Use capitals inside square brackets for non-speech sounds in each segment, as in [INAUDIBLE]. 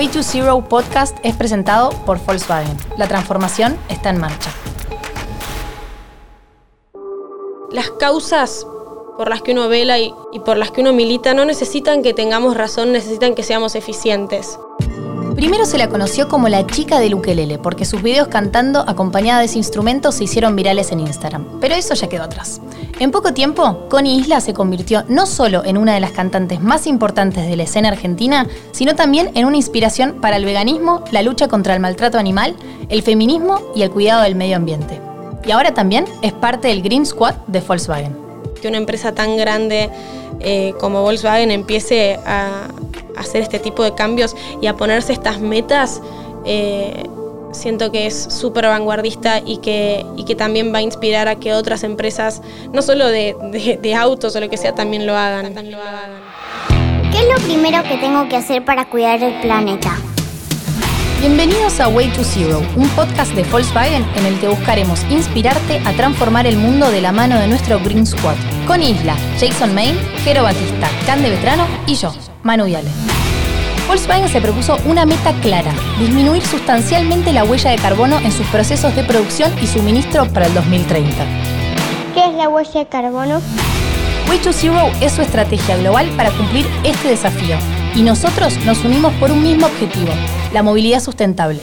Way to Zero Podcast es presentado por Volkswagen. La transformación está en marcha. Las causas por las que uno vela y, y por las que uno milita no necesitan que tengamos razón, necesitan que seamos eficientes. Primero se la conoció como la chica del ukelele, porque sus videos cantando acompañada de ese instrumento se hicieron virales en Instagram. Pero eso ya quedó atrás. En poco tiempo, Connie Isla se convirtió no solo en una de las cantantes más importantes de la escena argentina, sino también en una inspiración para el veganismo, la lucha contra el maltrato animal, el feminismo y el cuidado del medio ambiente. Y ahora también es parte del Green Squad de Volkswagen. Que una empresa tan grande eh, como Volkswagen empiece a, hacer este tipo de cambios y a ponerse estas metas, eh, siento que es súper vanguardista y que, y que también va a inspirar a que otras empresas, no solo de, de, autos o lo que sea, también lo hagan. También lo hagan. ¿Qué es lo primero que tengo que hacer para cuidar el planeta? Bienvenidos a Way to Zero, un podcast de Volkswagen en el que buscaremos inspirarte a transformar el mundo de la mano de nuestro Green Squad. Con Isla, Jason Main, Jero Batista, Cande Vetrano y yo, Manu Viale. Volkswagen se propuso una meta clara, disminuir sustancialmente la huella de carbono en sus procesos de producción y suministro para el 2030. ¿Qué es la huella de carbono? Way to Zero es su estrategia global para cumplir este desafío y nosotros nos unimos por un mismo objetivo, la movilidad sustentable.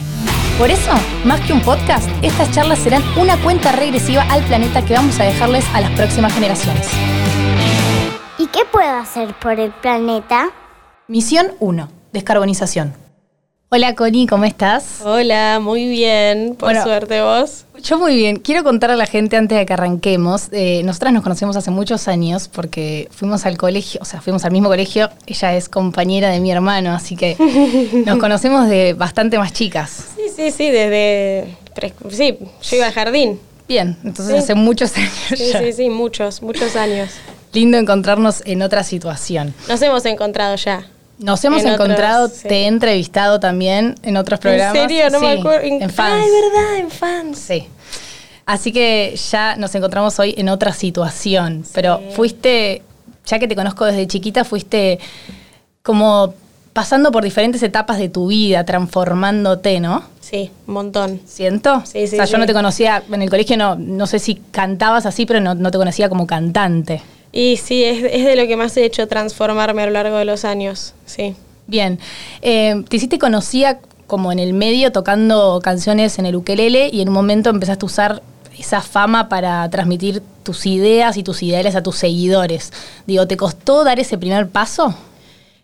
Por eso, más que un podcast, estas charlas serán una cuenta regresiva al planeta que vamos a dejarles a las próximas generaciones. ¿Y qué puedo hacer por el planeta? Misión 1. Descarbonización. Hola Connie, ¿cómo estás? Hola, muy bien, por suerte vos. Yo muy bien. Quiero contar a la gente antes de que arranquemos. Eh, nosotras nos conocemos hace muchos años porque fuimos al colegio, o sea, fuimos al mismo colegio. Ella es compañera de mi hermano, así que nos [LAUGHS] conocemos de bastante más chicas. Sí, sí, desde... Sí, yo iba al jardín. Bien, entonces hace muchos [LAUGHS] años. Sí, sí, sí, muchos, muchos años. Lindo encontrarnos en otra situación. Nos hemos encontrado ya. Nos hemos encontrado, te he entrevistado también en otros programas. ¿En serio? No me acuerdo. En, fans. Ay, verdad, en fans. Sí. Así que ya nos encontramos hoy en otra situación. Pero fuiste, ya que te conozco desde chiquita, fuiste como pasando por diferentes etapas de tu vida, transformándote, ¿no? Sí, un montón. ¿Siento? Sí, sí. O sea, yo no te conocía, en el colegio no, no sé si cantabas así, pero no, no te conocía como cantante. Y sí, es, de lo que más he hecho transformarme a lo largo de los años, sí. Bien. Eh, te hiciste conocida como en el medio tocando canciones en el ukelele y en un momento empezaste a usar esa fama para transmitir tus ideas y tus ideales a tus seguidores. Digo, ¿te costó dar ese primer paso?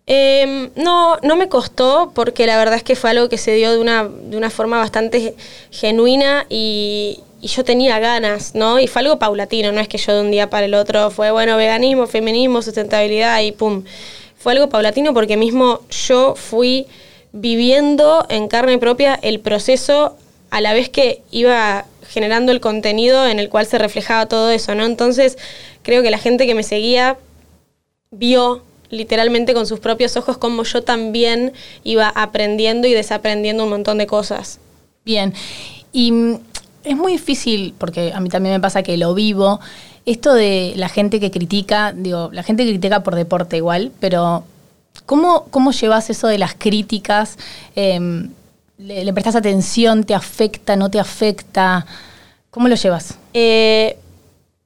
Em, no, no me costó porque la verdad es que fue algo que se dio de una, de una forma bastante genuina y, y yo tenía ganas, ¿no? Y fue algo paulatino, no es que yo de un día para el otro fue, bueno, veganismo, feminismo, sustentabilidad y pum. Fue algo paulatino porque mismo yo fui viviendo en carne propia el proceso a la vez que iba generando el contenido en el cual se reflejaba todo eso, ¿no? Entonces, creo que la gente que me seguía vio literalmente con sus propios ojos cómo yo también iba aprendiendo y desaprendiendo un montón de cosas. Bien. Y es muy difícil, porque a mí también me pasa que lo vivo, esto de la gente que critica, digo, la gente critica por deporte igual, pero ¿cómo, cómo llevas eso de las críticas? Em, le, prestas atención? ¿Te afecta? ¿No te afecta? ¿Cómo lo llevas? Eh,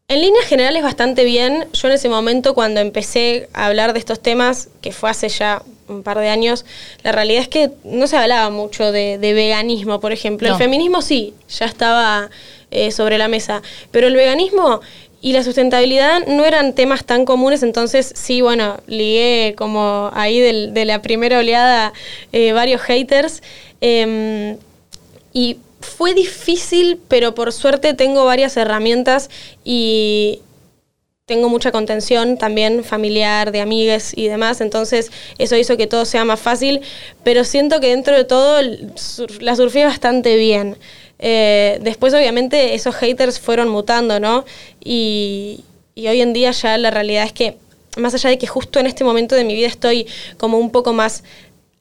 en líneas generales bastante bien. Yo en ese momento cuando empecé a hablar de estos temas, que fue hace ya un par de años, la realidad es que no se hablaba mucho de, veganismo, por ejemplo. El feminismo sí, ya estaba eh, sobre la mesa, pero el veganismo y la sustentabilidad no eran temas tan comunes, entonces sí, bueno, ligué como ahí de la primera oleada eh, varios haters. Em, y fue difícil, pero por suerte tengo varias herramientas y, tengo mucha contención también familiar, de amigues y demás, entonces eso hizo que todo sea más fácil, pero siento que dentro de todo la surfé bastante bien. Eh, después obviamente esos haters fueron mutando, ¿no? Y, hoy en día ya la realidad es que, más allá de que justo en este momento de mi vida estoy como un poco más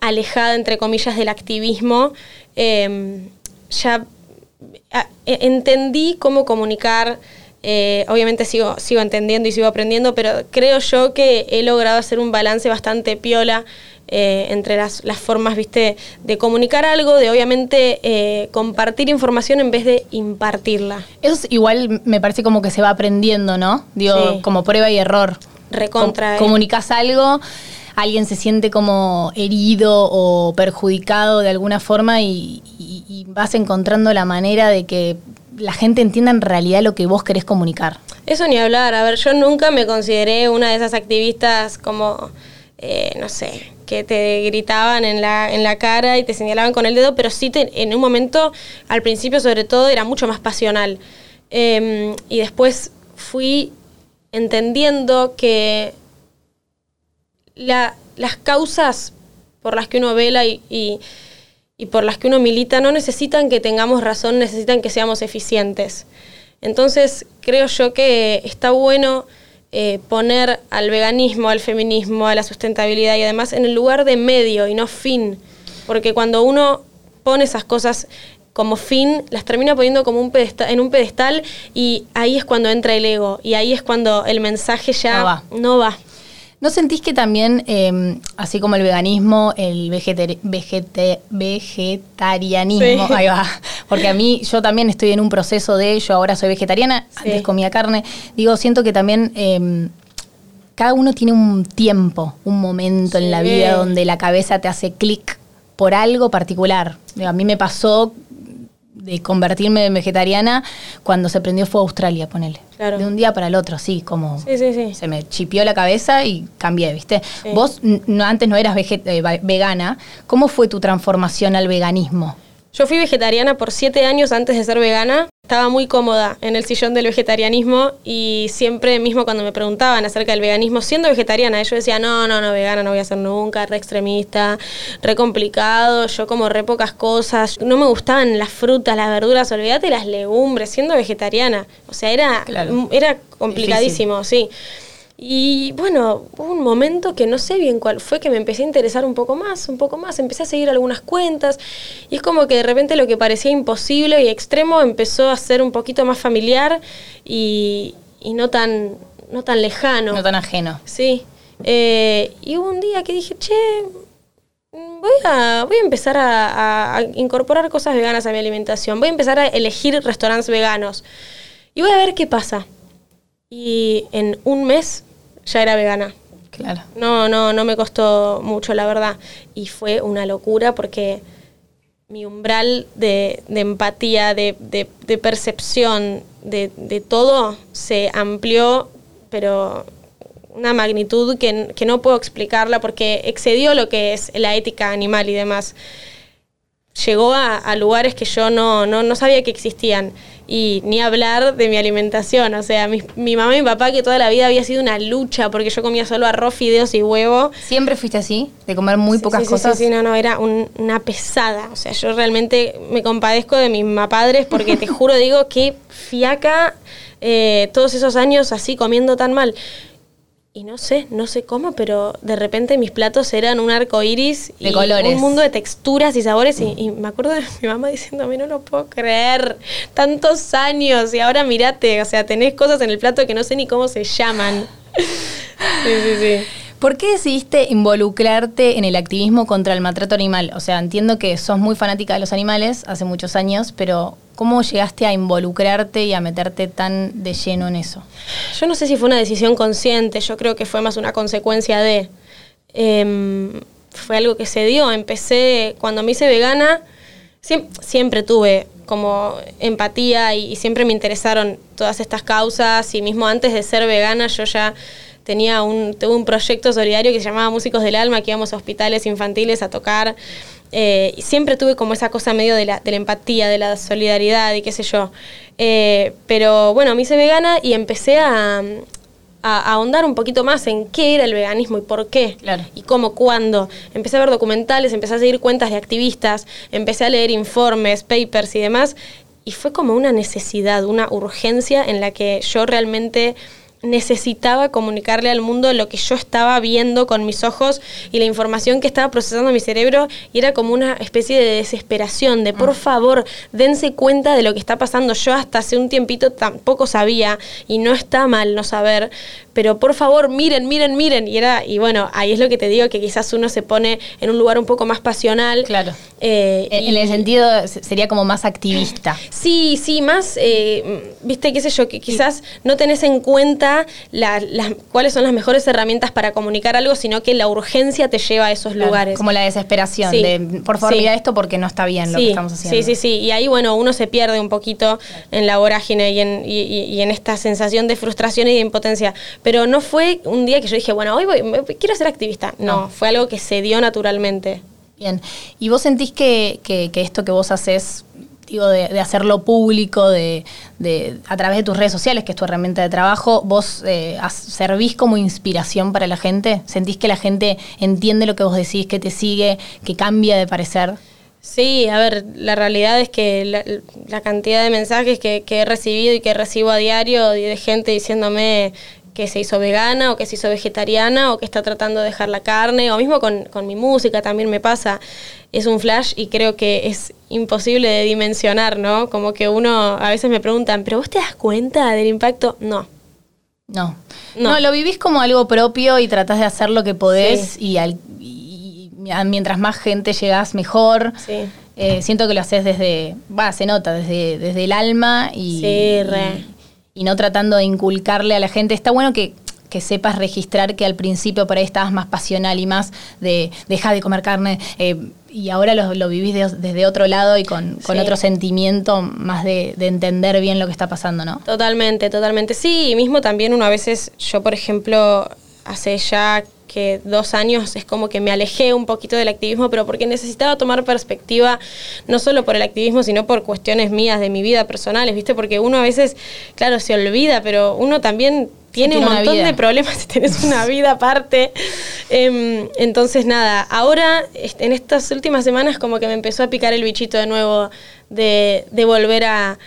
alejada, entre comillas, del activismo, em, ya e, entendí cómo comunicar eh, obviamente sigo, sigo entendiendo y sigo aprendiendo, pero creo yo que he logrado hacer un balance bastante piola eh, entre las, las, formas, viste, de comunicar algo, de obviamente eh, compartir información en vez de impartirla. Eso igual me parece como que se va aprendiendo, ¿no? Digo, como prueba y error. Recontra. comunicas algo alguien se siente como herido o perjudicado de alguna forma y, vas encontrando la manera de que la gente entienda en realidad lo que vos querés comunicar. Eso ni hablar. A ver, yo nunca me consideré una de esas activistas como, eh, no sé, que te gritaban en la, en la cara y te señalaban con el dedo, pero sí en un momento, al principio sobre todo, era mucho más pasional. Em, y después fui entendiendo que las causas por las que uno vela y, por las que uno milita no necesitan que tengamos razón, necesitan que seamos eficientes. Entonces creo yo que está bueno eh, poner al veganismo, al feminismo, a la sustentabilidad y además en el lugar de medio y no fin, porque cuando uno pone esas cosas como fin, las termina poniendo como un en un pedestal y ahí es cuando entra el ego y ahí es cuando el mensaje ya No va. ¿No sentís que también, em, así como el veganismo, el vegetarianismo, ahí va, porque a mí yo también estoy en un proceso de ello, ahora soy vegetariana, antes comía carne, digo, siento que también... Em, cada uno tiene un tiempo, un momento en la vida donde la cabeza te hace clic por algo particular. A mí me pasó de convertirme en vegetariana cuando se prendió fue Australia, ponele. De un día para el otro, sí, como se me chipió la cabeza y cambié, ¿viste? Vos antes no eras eh, vegana, ¿cómo fue tu transformación al veganismo? Yo fui vegetariana por siete años antes de ser vegana. Estaba muy cómoda en el sillón del vegetarianismo y siempre mismo cuando me preguntaban acerca del veganismo, siendo vegetariana, yo decía, no, no, no, vegana no voy a ser nunca, re extremista, re complicado, yo como re pocas cosas, no me gustaban las frutas, las verduras, olvídate las legumbres, siendo vegetariana. O sea, era, era complicadísimo, sí. Y bueno, hubo un momento que no sé bien cuál fue, que me empecé a interesar un poco más, un poco más, empecé a seguir algunas cuentas y es como que de repente lo que parecía imposible y extremo empezó a ser un poquito más familiar y, no, tan, no tan lejano. No tan ajeno. Sí. Eh, y hubo un día que dije, che, voy a, voy a empezar a, a incorporar cosas veganas a mi alimentación, voy a empezar a elegir restaurantes veganos y voy a ver qué pasa. Y en un mes ya era vegana. Claro. No, no, no me costó mucho, la verdad. Y fue una locura porque mi umbral de, empatía, de, percepción, de, todo se amplió, pero una magnitud que, no puedo explicarla porque excedió lo que es la ética animal y demás. Llegó a, lugares que yo no, no, no sabía que existían y ni hablar de mi alimentación. O sea, mi, mamá y mi papá, que toda la vida había sido una lucha porque yo comía solo arroz, fideos y huevo. ¿Siempre fuiste así? ¿De comer muy pocas sí, cosas? Sí, sí, no, no, era una pesada. O sea, yo realmente me compadezco de mis padres porque te [LAUGHS] juro, digo, que fiaca eh, todos esos años así comiendo tan mal. Y no sé, no sé cómo, pero de repente mis platos eran un arco iris y colores. un mundo de texturas y sabores. Y, me acuerdo de mi mamá diciendo, a mí no lo puedo creer, tantos años y ahora mirate, o sea, tenés cosas en el plato que no sé ni cómo se llaman. [LAUGHS] sí, sí, sí. ¿Por qué decidiste involucrarte en el activismo contra el maltrato animal? O sea, entiendo que sos muy fanática de los animales hace muchos años, pero ¿cómo llegaste a involucrarte y a meterte tan de lleno en eso? Yo no sé si fue una decisión consciente, yo creo que fue más una consecuencia de... Em, fue algo que se dio. Empecé, cuando me hice vegana, siempre, tuve como empatía y, y siempre me interesaron todas estas causas y mismo antes de ser vegana yo ya tenía un, tuve un proyecto solidario que se llamaba Músicos del Alma, que íbamos a hospitales infantiles a tocar. Eh, y siempre tuve como esa cosa medio de la, de la empatía, de la solidaridad y qué sé yo. Eh, pero bueno, me hice vegana y empecé a, a, ahondar un poquito más en qué era el veganismo y por qué. Y cómo, cuándo. Empecé a ver documentales, empecé a seguir cuentas de activistas, empecé a leer informes, papers y demás. Y fue como una necesidad, una urgencia en la que yo realmente necesitaba comunicarle al mundo lo que yo estaba viendo con mis ojos y la información que estaba procesando mi cerebro y era como una especie de desesperación de por mm. favor dense cuenta de lo que está pasando yo hasta hace un tiempito tampoco sabía y no está mal no saber pero por favor, miren, miren, miren. Y era, y bueno, ahí es lo que te digo, que quizás uno se pone en un lugar un poco más pasional. Claro. Eh, en, el sentido, sería como más activista. [CLEARS THROAT] Sí, sí, más, eh, viste, qué sé yo, que quizás no tenés en cuenta las cuáles son las mejores herramientas para comunicar algo, sino que la urgencia te lleva a esos lugares. Como la desesperación de, por favor, mira esto porque no está bien lo que estamos haciendo. Sí, sí, sí. Y ahí, bueno, uno se pierde un poquito en la vorágine y en, y en esta sensación de frustración y de impotencia. Pero no fue un día que yo dije, bueno, hoy voy, quiero ser activista. No, fue algo que se dio naturalmente. Bien. ¿Y vos sentís que, esto que vos haces, digo, de, hacerlo público, de, a través de tus redes sociales, que es tu herramienta de trabajo, vos eh, servís como inspiración para la gente? ¿Sentís que la gente entiende lo que vos decís, que te sigue, que cambia de parecer? Sí, a ver, la realidad es que la, cantidad de mensajes que, que, he recibido y que recibo a diario de gente diciéndome que se hizo vegana o que se hizo vegetariana o que está tratando de dejar la carne, o mismo con, mi música también me pasa. Es un flash y creo que es imposible de dimensionar, ¿no? Como que uno, a veces me preguntan, ¿pero vos te das cuenta del impacto? No. No. No, lo vivís como algo propio y tratás de hacer lo que podés y, mientras más gente llegas mejor. Sí. Eh, siento que lo haces desde, va, se nota, desde, desde el alma y, sí, re y no tratando de inculcarle a la gente. Está bueno que, sepas registrar que al principio por ahí estabas más pasional y más de dejar de comer carne. Eh, y ahora lo, vivís desde otro lado y con, otro sentimiento más de, entender bien lo que está pasando, ¿no? Totalmente, totalmente. Sí, y mismo también uno a veces, yo por ejemplo, hace ya que dos años es como que me alejé un poquito del activismo, pero porque necesitaba tomar perspectiva, no solo por el activismo, sino por cuestiones mías de mi vida personales, ¿viste? Porque uno a veces, claro, se olvida, pero uno también tiene un montón de problemas si tenés una [LAUGHS] vida aparte. Em, entonces, nada, ahora, en estas últimas semanas, como que me empezó a picar el bichito de nuevo de, volver a,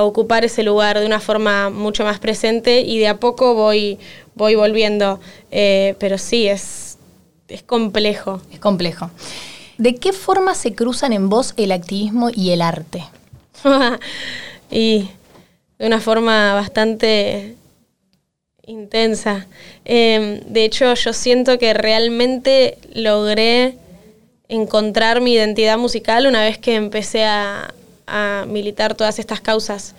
ocupar ese lugar de una forma mucho más presente y de a poco voy, voy volviendo. Eh, pero sí, es, es complejo. Es complejo. ¿De qué forma se cruzan en vos el activismo y el arte? [LAUGHS] y de una forma bastante intensa. Em, de hecho, yo siento que realmente logré encontrar mi identidad musical una vez que empecé a, militar todas estas causas.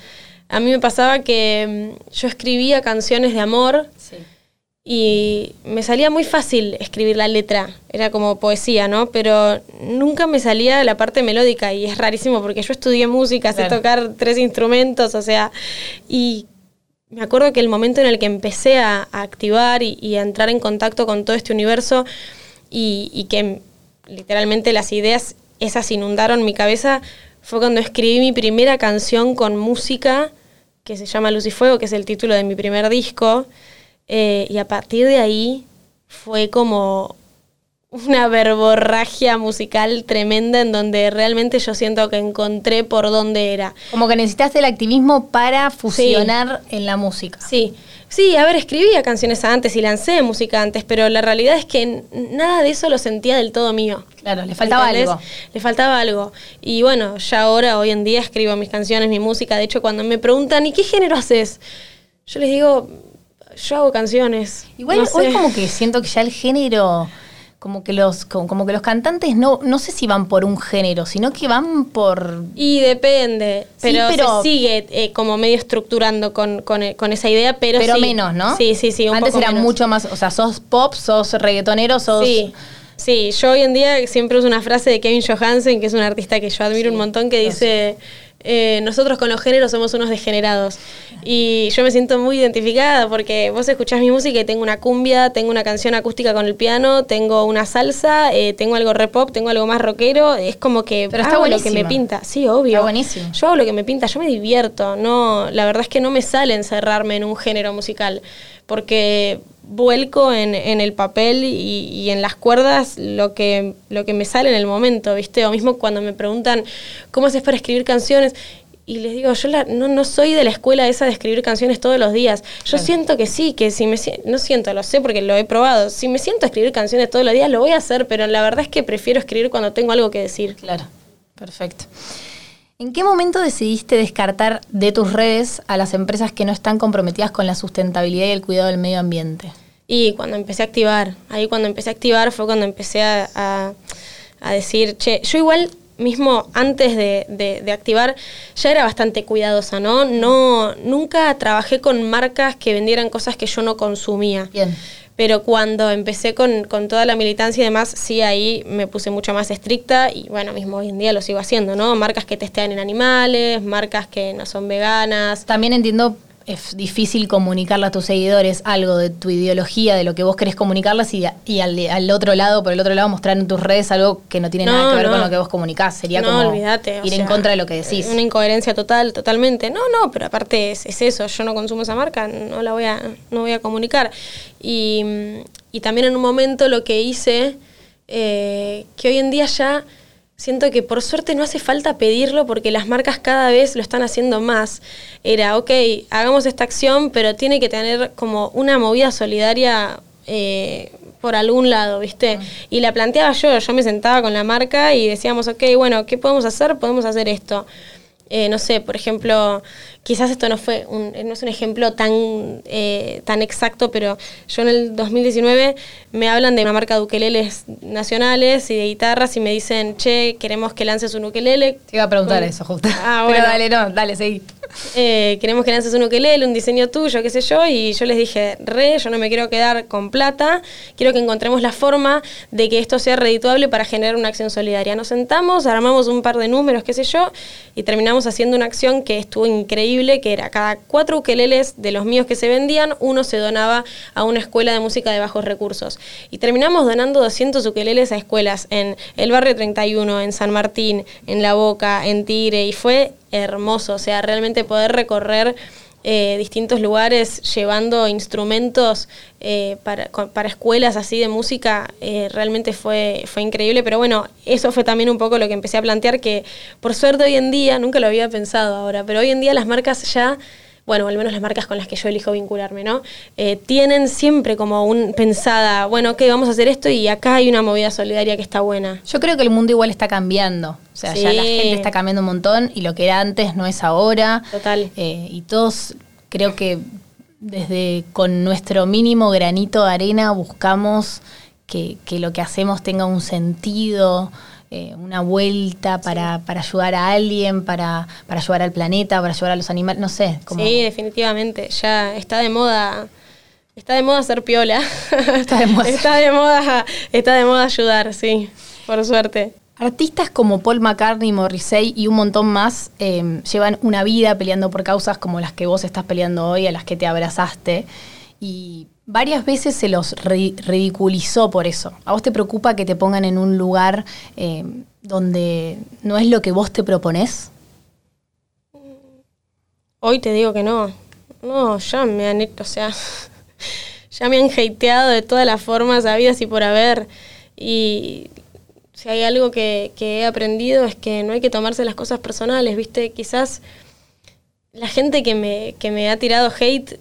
A mí me pasaba que em, yo escribía canciones de amor y me salía muy fácil escribir la letra, era como poesía, ¿no? Pero nunca me salía la parte melódica y es rarísimo porque yo estudié música, sé tocar tres instrumentos, o sea, y me acuerdo que el momento en el que empecé a, activar y, a entrar en contacto con todo este universo y, que literalmente las ideas esas inundaron mi cabeza fue cuando escribí mi primera canción con música que se llama Luz y Fuego, que es el título de mi primer disco. Eh, y a partir de ahí fue como una verborragia musical tremenda en donde realmente yo siento que encontré por dónde era. Como que necesitaste el activismo para fusionar en la música. Sí, sí, a ver, escribía canciones antes y lancé música antes, pero la realidad es que nada de eso lo sentía del todo mío. Claro, le faltaba algo. Le faltaba algo. Y bueno, ya ahora, hoy en día, escribo mis canciones, mi música. De hecho, cuando me preguntan, ¿y qué género haces? Yo les digo, yo hago canciones. Igual hoy como que siento que ya el género como que los como, que los cantantes no no sé si van por un género sino que van por y depende pero, se sigue eh, como medio estructurando con, con, esa idea pero pero menos no sí sí sí antes era mucho más o sea sos pop sos reggaetonero sos sí Sí, yo hoy en día siempre uso una frase de Kevin Johansen, que es un artista que yo admiro un montón, que dice, eh, nosotros con los géneros somos unos degenerados. Y yo me siento muy identificada porque vos escuchás mi música y tengo una cumbia, tengo una canción acústica con el piano, tengo una salsa, eh, tengo algo re pop, tengo algo más rockero. Es como que Pero está lo que me pinta. Sí, obvio. Está buenísimo. Yo hago lo que me pinta, yo me divierto. No, la verdad es que no me sale encerrarme en un género musical porque vuelco en, el papel y, en las cuerdas lo que, lo que me sale en el momento, ¿viste? O mismo cuando me preguntan cómo haces para escribir canciones. Y les digo, yo no, no soy de la escuela esa de escribir canciones todos los días. Yo siento que sí, que si me no siento, lo sé porque lo he probado. Si me siento a escribir canciones todos los días, lo voy a hacer, pero la verdad es que prefiero escribir cuando tengo algo que decir. Claro, perfecto. ¿En qué momento decidiste descartar de tus redes a las empresas que no están comprometidas con la sustentabilidad y el cuidado del medio ambiente? Y cuando empecé a activar, ahí cuando empecé a activar fue cuando empecé a, decir, che, yo igual mismo antes de, de, activar ya era bastante cuidadosa, ¿no? No, nunca trabajé con marcas que vendieran cosas que yo no consumía. Bien pero cuando empecé con, toda la militancia y demás, sí ahí me puse mucho más estricta y bueno, mismo hoy en día lo sigo haciendo, ¿no? Marcas que testean en animales, marcas que no son veganas. También entiendo es difícil comunicarle a tus seguidores algo de tu ideología, de lo que vos querés comunicarles y, y al, otro lado, por el otro lado, mostrar en tus redes algo que no tiene nada que ver con lo que vos comunicás. Sería como ir en contra de lo que decís. Una incoherencia total, totalmente. No, no, pero aparte es, eso, yo no consumo esa marca, no la voy a, no voy a comunicar. Y, también en un momento lo que hice, eh, que hoy en día ya Siento que por suerte no hace falta pedirlo porque las marcas cada vez lo están haciendo más. Era, ok, hagamos esta acción, pero tiene que tener como una movida solidaria eh, por algún lado, ¿viste? Y la planteaba yo, yo me sentaba con la marca y decíamos, ok, bueno, ¿qué podemos hacer? Podemos hacer esto. Eh, no sé, por ejemplo, quizás esto no fue un, no es un ejemplo tan, eh, tan exacto, pero yo en el 2019 me hablan de una marca de ukeleles nacionales y de guitarras y me dicen, che, queremos que lances un ukelele. Te iba a preguntar eso, justo. Ah, [LAUGHS] bueno. Pero dale, no, dale, seguí. Eh, queremos que lances un ukelele, un diseño tuyo, qué sé yo, y yo les dije, re, yo no me quiero quedar con plata, quiero que encontremos la forma de que esto sea redituable para generar una acción solidaria. Nos sentamos, armamos un par de números, qué sé yo, y terminamos haciendo una acción que estuvo increíble, que era cada cuatro ukeleles de los míos que se vendían, uno se donaba a una escuela de música de bajos recursos. Y terminamos donando 200 ukeleles a escuelas en el barrio 31, en San Martín, en La Boca, en Tigre, y fue hermoso, o sea, realmente poder recorrer eh, distintos lugares llevando instrumentos eh, para, para, escuelas así de música, eh, realmente fue, fue increíble, pero bueno, eso fue también un poco lo que empecé a plantear, que por suerte hoy en día, nunca lo había pensado ahora, pero hoy en día las marcas ya bueno, al menos las marcas con las que yo elijo vincularme, ¿no? Eh, tienen siempre como un pensada, bueno, ok, vamos a hacer esto y acá hay una movida solidaria que está buena. Yo creo que el mundo igual está cambiando. O sea, ya la gente está cambiando un montón y lo que era antes no es ahora. Total. Eh, y todos creo que desde con nuestro mínimo granito de arena buscamos que, que lo que hacemos tenga un sentido. Eh, una vuelta para, para, ayudar a alguien, para, para ayudar al planeta, para ayudar a los animales, no sé. Sí, definitivamente, ya está de moda. Está de moda ser piola. [LAUGHS] Está de moda. [LAUGHS] está, de moda está de moda ayudar, sí, por suerte. Artistas como Paul McCartney, Morrissey y un montón más eh, llevan una vida peleando por causas como las que vos estás peleando hoy, a las que te abrazaste. Y varias veces se los ridiculizó por eso. ¿A vos te preocupa que te pongan en un lugar eh, donde no es lo que vos te propones? Hoy te digo que no. No, ya me han o sea, [LAUGHS] ya me han hateado de todas las formas habidas y por haber. Y si hay algo que, que he aprendido es que no hay que tomarse las cosas personales, ¿viste? Quizás la gente que me, que me ha tirado hate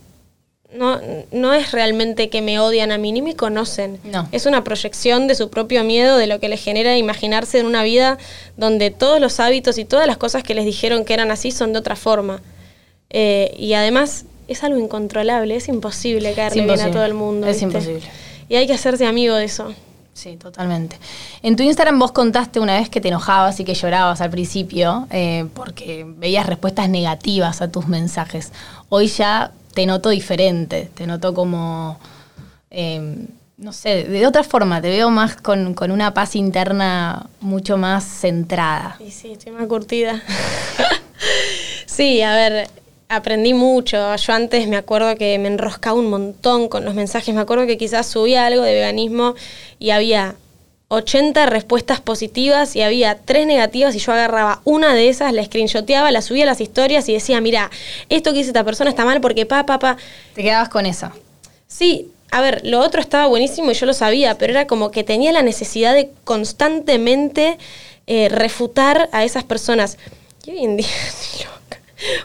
no, no es realmente que me odian a mí, ni me conocen. No. Es una proyección de su propio miedo, de lo que les genera imaginarse en una vida donde todos los hábitos y todas las cosas que les dijeron que eran así son de otra forma. Eh, y además es algo incontrolable, es imposible caerle bien a todo el mundo. Es imposible. Y hay que hacerse amigo de eso. Sí, totalmente. En tu Instagram vos contaste una vez que te enojabas y que llorabas al principio eh, porque veías respuestas negativas a tus mensajes. Hoy ya te noto diferente, te noto como, em, no sé, de otra forma, te veo más con, una paz interna mucho más centrada. Sí, sí, estoy más curtida. [LAUGHS] sí, a ver, aprendí mucho. Yo antes me acuerdo que me enroscaba un montón con los mensajes. Me acuerdo que quizás subía algo de veganismo y había 80 respuestas positivas y había 3 negativas y yo agarraba una de esas, la screenshoteaba, la subía a las historias y decía, mira, esto que dice esta persona está mal porque pa, pa, pa. Te quedabas con eso. Sí, a ver, lo otro estaba buenísimo y yo lo sabía, pero era como que tenía la necesidad de constantemente eh, refutar a esas personas. Y hoy en día,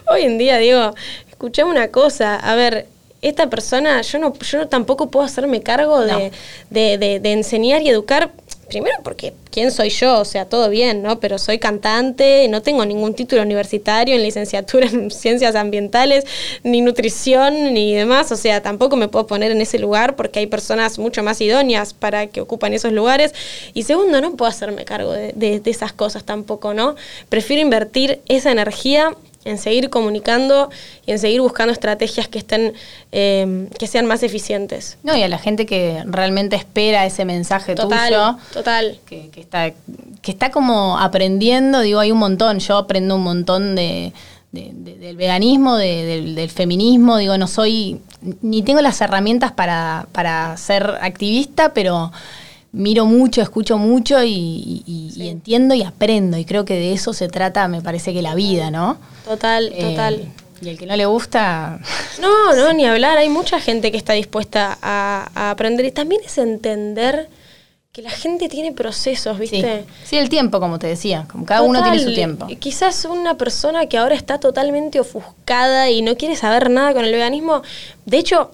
hoy en día digo, escuchame una cosa, a ver, esta persona, yo no, yo tampoco puedo hacerme cargo de, de enseñar y educar primero porque quién soy yo, o sea, todo bien, ¿no? Pero soy cantante, no tengo ningún título universitario en licenciatura en [LAUGHS] ciencias ambientales, ni nutrición, ni demás, o sea, tampoco me puedo poner en ese lugar porque hay personas mucho más idóneas para que ocupan esos lugares. Y segundo, no puedo hacerme cargo de, de esas cosas tampoco, ¿no? Prefiero invertir esa energía en seguir comunicando y en seguir buscando estrategias que estén eh, que sean más eficientes. No, y a la gente que realmente espera ese mensaje total, tuyo. Total. Que, que, está, que está como aprendiendo, digo, hay un montón. Yo aprendo un montón de, de, de, del veganismo, del, del, feminismo. Digo, no soy, ni tengo las herramientas para, para ser activista, pero miro mucho, escucho mucho y, y, sí. y, entiendo y aprendo. Y creo que de eso se trata, me parece que la vida, ¿no? Total, eh, total. Y el que no le gusta. No, no, ni hablar. Hay mucha gente que está dispuesta a, a aprender. Y también es entender que la gente tiene procesos, ¿viste? Sí, sí el tiempo, como te decía. Como cada Total, uno tiene su tiempo. Quizás una persona que ahora está totalmente ofuscada y no quiere saber nada con el veganismo. De hecho,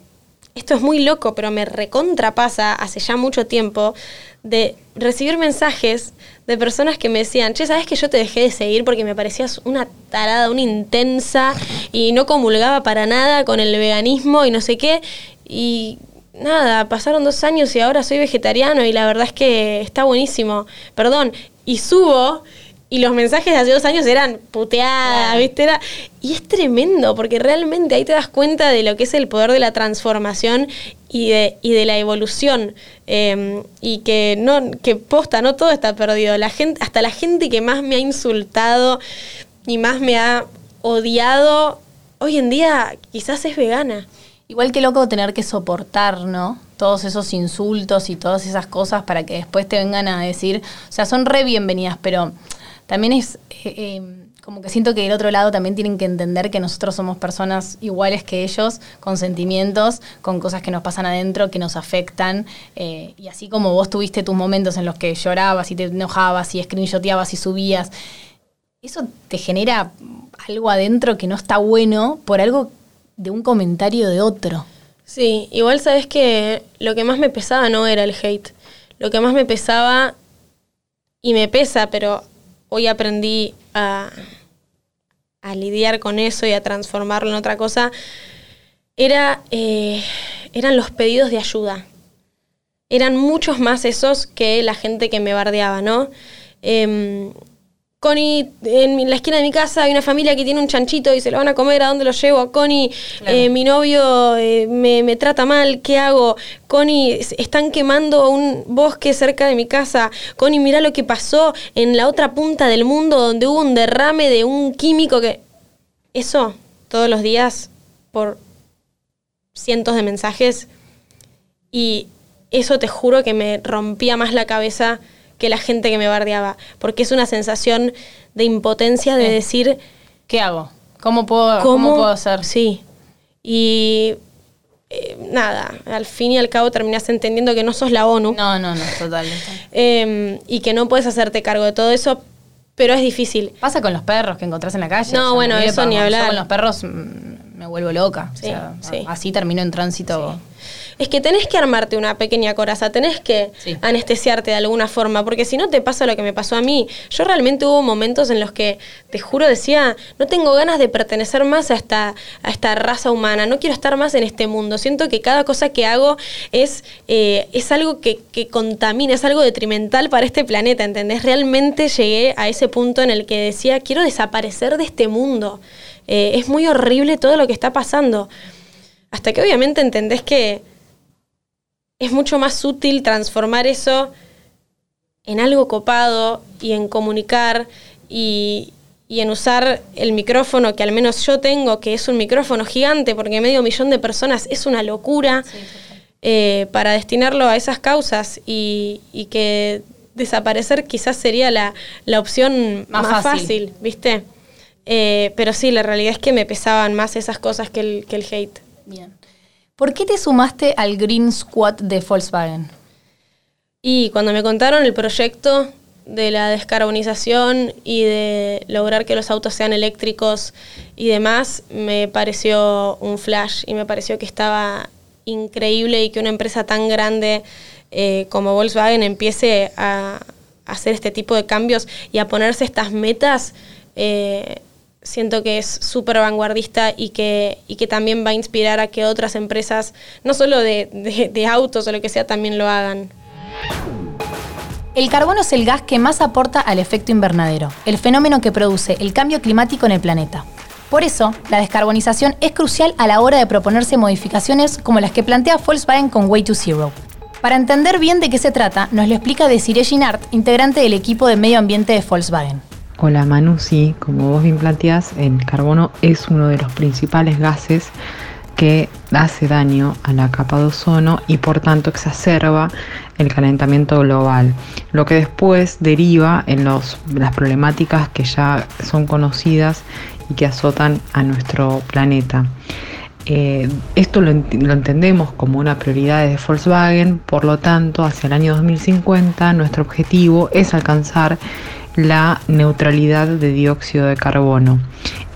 esto es muy loco, pero me recontrapasa hace ya mucho tiempo de recibir mensajes de personas que me decían, che, ¿sabes que yo te dejé de seguir porque me parecías una tarada, una intensa y no comulgaba para nada con el veganismo y no sé qué? Y nada, pasaron dos años y ahora soy vegetariano y la verdad es que está buenísimo. Perdón, y subo y los mensajes de hace dos años eran puteadas, claro. ¿viste? Era, y es tremendo, porque realmente ahí te das cuenta de lo que es el poder de la transformación y de, y de la evolución. Eh, y que no, que posta, no todo está perdido. La gente, hasta la gente que más me ha insultado y más me ha odiado, hoy en día quizás es vegana. Igual que loco tener que soportar, ¿no? Todos esos insultos y todas esas cosas para que después te vengan a decir, o sea, son re bienvenidas, pero también es eh, eh, como que siento que del otro lado también tienen que entender que nosotros somos personas iguales que ellos, con sentimientos, con cosas que nos pasan adentro, que nos afectan. Eh, y así como vos tuviste tus momentos en los que llorabas y te enojabas y screenshoteabas y subías, eso te genera algo adentro que no está bueno por algo de un comentario de otro. Sí, igual sabes que lo que más me pesaba no era el hate. Lo que más me pesaba, y me pesa, pero hoy aprendí a, a, lidiar con eso y a transformarlo en otra cosa, era, eh, eran los pedidos de ayuda. Eran muchos más esos que la gente que me bardeaba, ¿no? Eh, Connie, en la esquina de mi casa hay una familia que tiene un chanchito y se lo van a comer, ¿a dónde lo llevo? Connie, claro. eh, mi novio eh, me, me, trata mal, ¿qué hago? Connie, están quemando un bosque cerca de mi casa. Connie, mira lo que pasó en la otra punta del mundo donde hubo un derrame de un químico que... Eso, todos los días, por cientos de mensajes. Y eso te juro que me rompía más la cabeza que la gente que me bardeaba, porque es una sensación de impotencia de eh, decir... ¿Qué hago? ¿Cómo puedo, ¿cómo, ¿cómo puedo hacer? Sí. Y eh, nada, al fin y al cabo terminas entendiendo que no sos la ONU. No, no, no, totalmente. eh, y que no puedes hacerte cargo de todo eso, pero es difícil. Pasa con los perros que encontrás en la calle. No, o sea, bueno, eso ni hablar. Yo con los perros me vuelvo loca. Sí, o sea, sí. Así termino en tránsito. Sí es que tenés que armarte una pequeña coraza, tenés que sí. anestesiarte de alguna forma, porque si no te pasa lo que me pasó a mí. Yo realmente hubo momentos en los que, te juro, decía, no tengo ganas de pertenecer más a esta, a esta raza humana, no quiero estar más en este mundo. Siento que cada cosa que hago es, eh, es algo que, que contamina, es algo detrimental para este planeta, ¿entendés? Realmente llegué a ese punto en el que decía, quiero desaparecer de este mundo. Eh, es muy horrible todo lo que está pasando. Hasta que obviamente entendés que es mucho más útil transformar eso en algo copado y en comunicar y, y, en usar el micrófono que al menos yo tengo, que es un micrófono gigante, porque medio millón de personas es una locura, sí, eh, para destinarlo a esas causas y, y, que desaparecer quizás sería la, la opción más, más fácil. fácil. ¿viste? Eh, pero sí, la realidad es que me pesaban más esas cosas que el, que el hate. Bien. ¿Por qué te sumaste al Green Squad de Volkswagen? Y cuando me contaron el proyecto de la descarbonización y de lograr que los autos sean eléctricos y demás, me pareció un flash y me pareció que estaba increíble y que una empresa tan grande eh, como Volkswagen empiece a, hacer este tipo de cambios y a ponerse estas metas, eh, siento que es súper vanguardista y que, y que también va a inspirar a que otras empresas, no solo de, de autos o lo que sea, también lo hagan. El carbono es el gas que más aporta al efecto invernadero, el fenómeno que produce el cambio climático en el planeta. Por eso, la descarbonización es crucial a la hora de proponerse modificaciones como las que plantea Volkswagen con Way to Zero. Para entender bien de qué se trata, nos lo explica Desiree Ginart, integrante del equipo de medio ambiente de Volkswagen. Hola Manu, sí, como vos bien planteás, el carbono es uno de los principales gases que hace daño a la capa de ozono y por tanto exacerba el calentamiento global, lo que después deriva en las problemáticas que ya son conocidas y que azotan a nuestro planeta. Eh, esto lo, lo, entendemos como una prioridad de Volkswagen, por lo tanto, hacia el año 2050 nuestro objetivo es alcanzar la neutralidad de dióxido de carbono.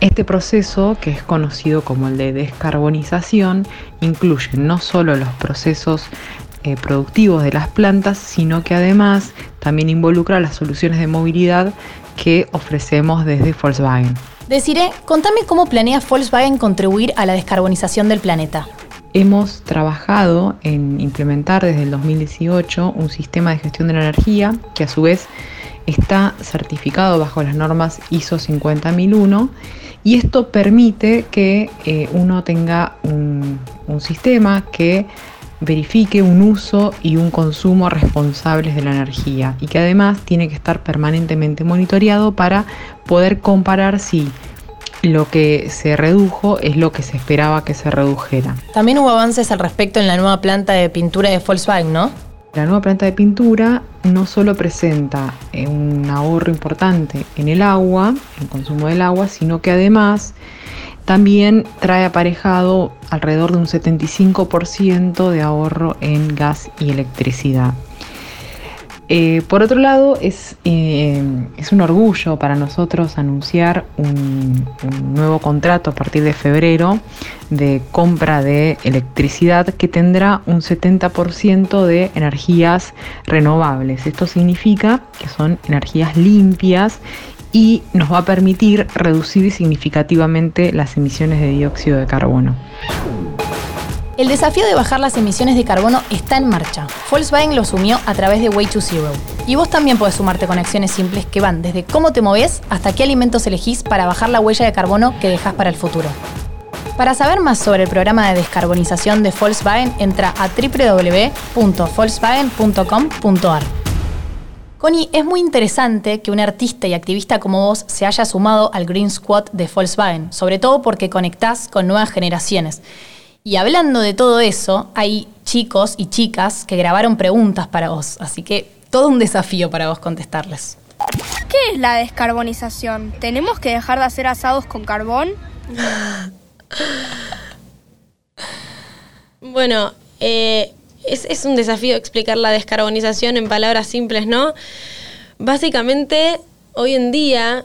Este proceso, que es conocido como el de descarbonización, incluye no solo los procesos eh, productivos de las plantas, sino que además también involucra las soluciones de movilidad que ofrecemos desde Volkswagen. Deciré, contame cómo planea Volkswagen contribuir a la descarbonización del planeta. Hemos trabajado en implementar desde el 2018 un sistema de gestión de la energía que a su vez está certificado bajo las normas ISO 50001 y esto permite que eh, uno tenga un, un sistema que verifique un uso y un consumo responsables de la energía y que además tiene que estar permanentemente monitoreado para poder comparar si lo que se redujo es lo que se esperaba que se redujera. También hubo avances al respecto en la nueva planta de pintura de Volkswagen, ¿no? La nueva planta de pintura no solo presenta eh, un ahorro importante en el agua, el consumo del agua, sino que además también trae aparejado alrededor de un 75% de ahorro en gas y electricidad. Eh, por otro lado, es, eh, es, un orgullo para nosotros anunciar un, un, nuevo contrato a partir de febrero de compra de electricidad que tendrá un 70% de energías renovables. Esto significa que son energías limpias y nos va a permitir reducir significativamente las emisiones de dióxido de carbono. El desafío de bajar las emisiones de carbono está en marcha. Volkswagen lo sumió a través de Way to Zero. Y vos también podés sumarte con acciones simples que van desde cómo te moves hasta qué alimentos elegís para bajar la huella de carbono que dejás para el futuro. Para saber más sobre el programa de descarbonización de Volkswagen, entra a www.volkswagen.com.ar. Connie, es muy interesante que un artista y activista como vos se haya sumado al Green Squad de Volkswagen, sobre todo porque conectás con nuevas generaciones. Y hablando de todo eso, hay chicos y chicas que grabaron preguntas para vos, así que todo un desafío para vos contestarles. ¿Qué es la descarbonización? ¿Tenemos que dejar de hacer asados con carbón? [LAUGHS] bueno, eh, es, es, un desafío explicar la descarbonización en palabras simples, ¿no? Básicamente, hoy en día,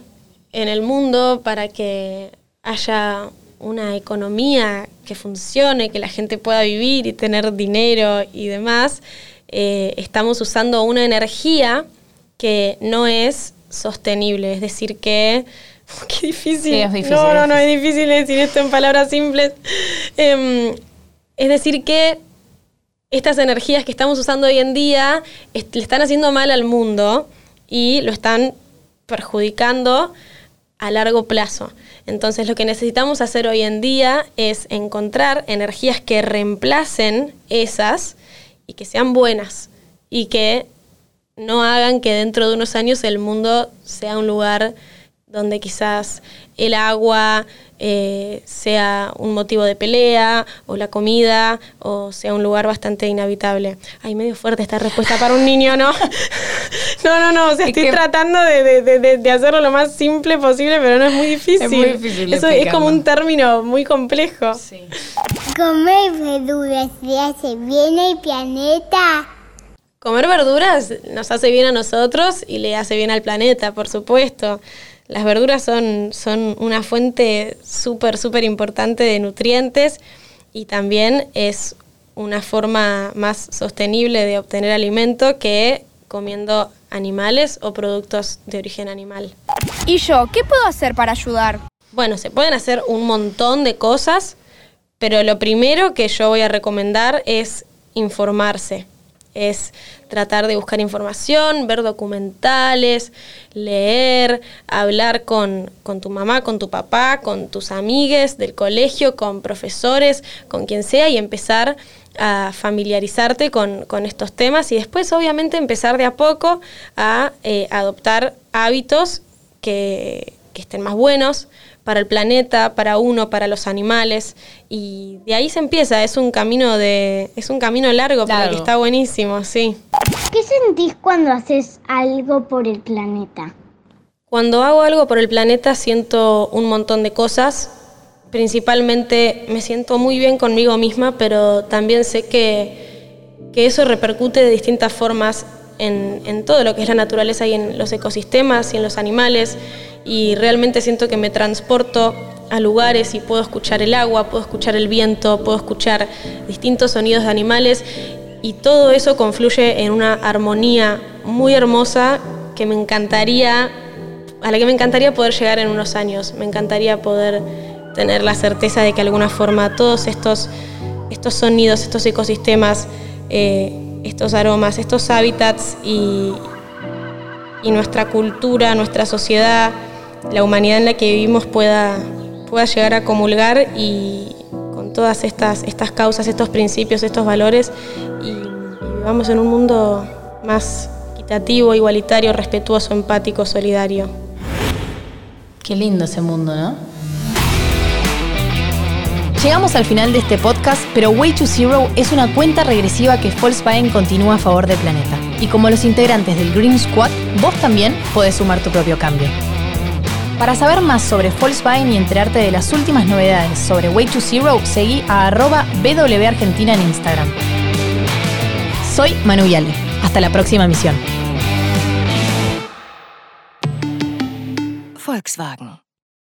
en el mundo, para que haya una economía que funcione, que la gente pueda vivir y tener dinero y demás, eh, estamos usando una energía que no es sostenible. Es decir, que. [LAUGHS] Qué difícil. Sí, es difícil no, no, no, es difícil decir esto en palabras simples. Em, es decir, que estas energías que estamos usando hoy en día le están haciendo mal al mundo y lo están perjudicando a largo plazo. Entonces lo que necesitamos hacer hoy en día es encontrar energías que reemplacen esas y que sean buenas y que no hagan que dentro de unos años el mundo sea un lugar donde quizás el agua eh, sea un motivo de pelea, o la comida, o sea un lugar bastante inhabitable. Ay, medio fuerte esta respuesta para un niño, ¿no? [LAUGHS] no, no, no, o sea, estoy tratando de, de, de, hacerlo lo más simple posible, pero no es muy difícil. Es muy difícil. Eso es como un término muy complejo. Sí. Comer verduras le hace bien al planeta. Comer verduras nos hace bien a nosotros y le hace bien al planeta, por supuesto. Las verduras son, son una fuente súper, súper importante de nutrientes y también es una forma más sostenible de obtener alimento que comiendo animales o productos de origen animal. ¿Y yo qué puedo hacer para ayudar? Bueno, se pueden hacer un montón de cosas, pero lo primero que yo voy a recomendar es informarse es tratar de buscar información, ver documentales, leer, hablar con, tu mamá, con tu papá, con tus amigues del colegio, con profesores, con quien sea y empezar a familiarizarte con, estos temas y después obviamente empezar de a poco a eh, adoptar hábitos que, que estén más buenos, para el planeta, para uno, para los animales. Y de ahí se empieza, es un camino de. es un camino largo, pero que está buenísimo, sí. ¿Qué sentís cuando haces algo por el planeta? Cuando hago algo por el planeta siento un montón de cosas. Principalmente me siento muy bien conmigo misma, pero también sé que, que eso repercute de distintas formas en, en, todo lo que es la naturaleza y en los ecosistemas y en los animales y realmente siento que me transporto a lugares y puedo escuchar el agua, puedo escuchar el viento, puedo escuchar distintos sonidos de animales y todo eso confluye en una armonía muy hermosa que me encantaría, a la que me encantaría poder llegar en unos años. Me encantaría poder tener la certeza de que de alguna forma todos estos, estos sonidos, estos ecosistemas, eh, estos aromas, estos hábitats y, y nuestra cultura, nuestra sociedad, la humanidad en la que vivimos pueda, pueda llegar a comulgar y con todas estas, estas causas, estos principios, estos valores y, vivamos en un mundo más equitativo, igualitario, respetuoso, empático, solidario. Qué lindo ese mundo, ¿no? Llegamos al final de este podcast, pero Way to Zero es una cuenta regresiva que Volkswagen continúa a favor del planeta. Y como los integrantes del Green Squad, vos también podés sumar tu propio cambio. Para saber más sobre Volkswagen y enterarte de las últimas novedades sobre Way to Zero, seguí a arroba BWArgentina en Instagram. Soy Manu Yale. Hasta la próxima misión. Volkswagen.